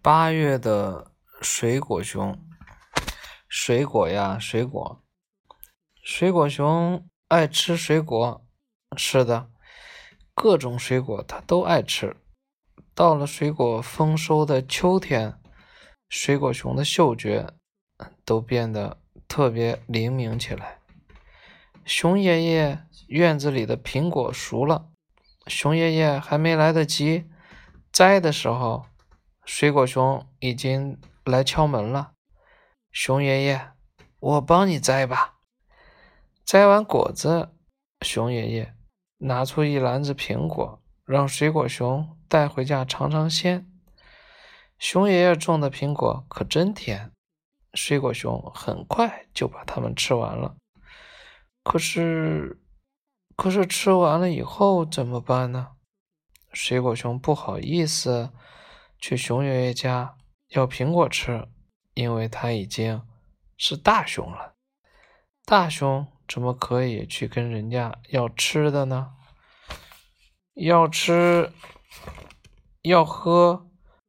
八月的水果熊，水果呀，水果，水果熊爱吃水果。是的，各种水果它都爱吃。到了水果丰收的秋天，水果熊的嗅觉都变得特别灵敏起来。熊爷爷院子里的苹果熟了，熊爷爷还没来得及摘的时候。水果熊已经来敲门了，熊爷爷，我帮你摘吧。摘完果子，熊爷爷拿出一篮子苹果，让水果熊带回家尝尝鲜。熊爷爷种的苹果可真甜，水果熊很快就把它们吃完了。可是，可是吃完了以后怎么办呢？水果熊不好意思。去熊爷爷家要苹果吃，因为他已经是大熊了。大熊怎么可以去跟人家要吃的呢？要吃要喝，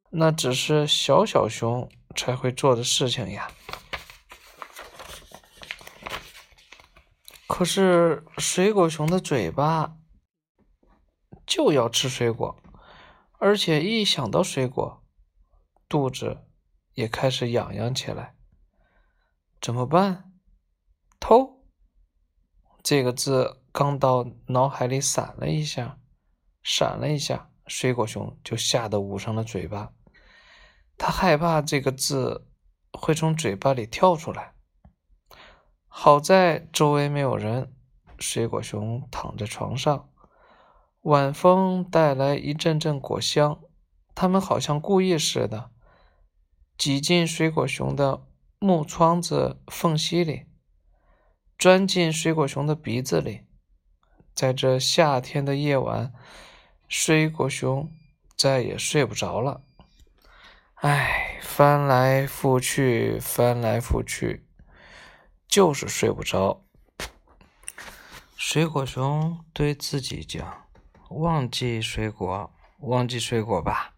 那只是小小熊才会做的事情呀。可是水果熊的嘴巴就要吃水果。而且一想到水果，肚子也开始痒痒起来。怎么办？偷这个字刚到脑海里闪了一下，闪了一下，水果熊就吓得捂上了嘴巴。他害怕这个字会从嘴巴里跳出来。好在周围没有人，水果熊躺在床上。晚风带来一阵阵果香，它们好像故意似的，挤进水果熊的木窗子缝隙里，钻进水果熊的鼻子里。在这夏天的夜晚，水果熊再也睡不着了。唉，翻来覆去，翻来覆去，就是睡不着。水果熊对自己讲。忘记水果，忘记水果吧，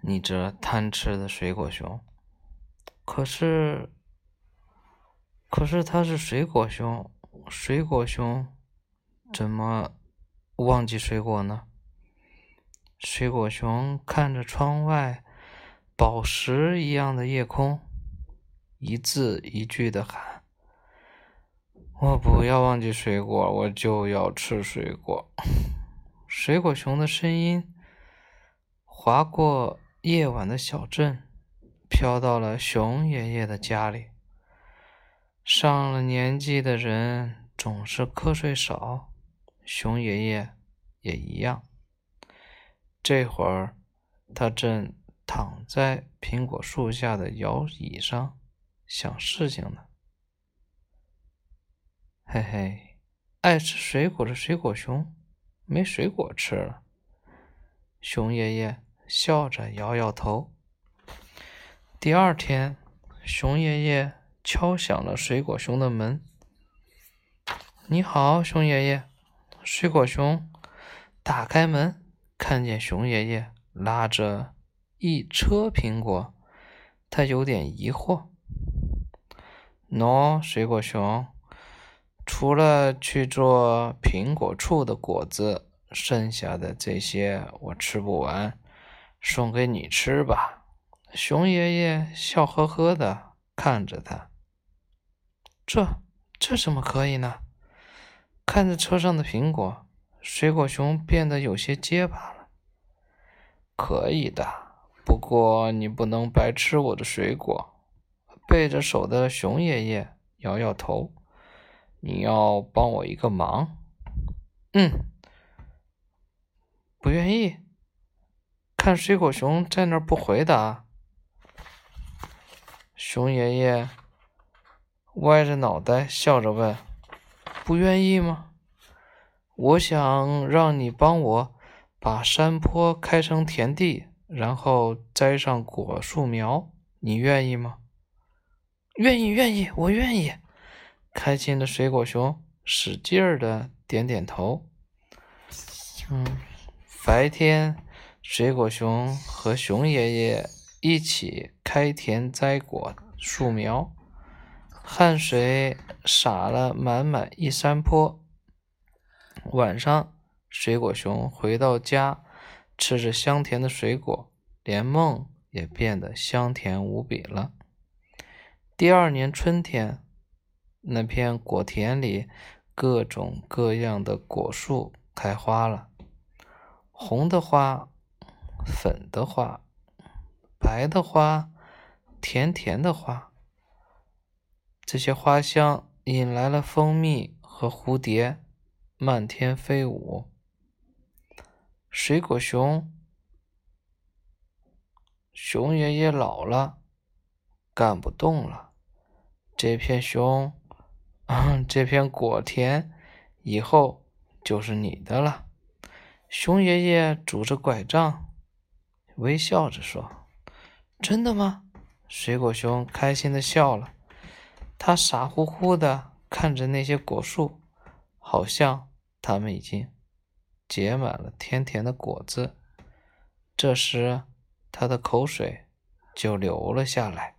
你这贪吃的水果熊。可是，可是它是水果熊，水果熊怎么忘记水果呢？水果熊看着窗外宝石一样的夜空，一字一句的喊：“我不要忘记水果，我就要吃水果。”水果熊的声音划过夜晚的小镇，飘到了熊爷爷的家里。上了年纪的人总是瞌睡少，熊爷爷也一样。这会儿，他正躺在苹果树下的摇椅上想事情呢。嘿嘿，爱吃水果的水果熊。没水果吃了，熊爷爷笑着摇摇头。第二天，熊爷爷敲响了水果熊的门。“你好，熊爷爷。”水果熊打开门，看见熊爷爷拉着一车苹果，他有点疑惑。“喏，水果熊。”除了去做苹果醋的果子，剩下的这些我吃不完，送给你吃吧。熊爷爷笑呵呵的看着他。这这怎么可以呢？看着车上的苹果，水果熊变得有些结巴了。可以的，不过你不能白吃我的水果。背着手的熊爷爷摇摇头。你要帮我一个忙，嗯，不愿意。看水果熊在那儿不回答，熊爷爷歪着脑袋笑着问：“不愿意吗？我想让你帮我把山坡开成田地，然后栽上果树苗，你愿意吗？”“愿意，愿意，我愿意。”开心的水果熊使劲儿的点点头。嗯，白天，水果熊和熊爷爷一起开田栽果树苗，汗水洒了满满一山坡。晚上，水果熊回到家，吃着香甜的水果，连梦也变得香甜无比了。第二年春天，那片果田里各种各样的果树开花了，红的花，粉的花。白的花，甜甜的花，这些花香引来了蜂蜜和蝴蝶，漫天飞舞。水果熊，熊爷爷老了，干不动了。这片熊，这片果田，以后就是你的了。熊爷爷拄着拐杖，微笑着说。真的吗？水果熊开心的笑了，他傻乎乎的看着那些果树，好像它们已经结满了甜甜的果子。这时，他的口水就流了下来。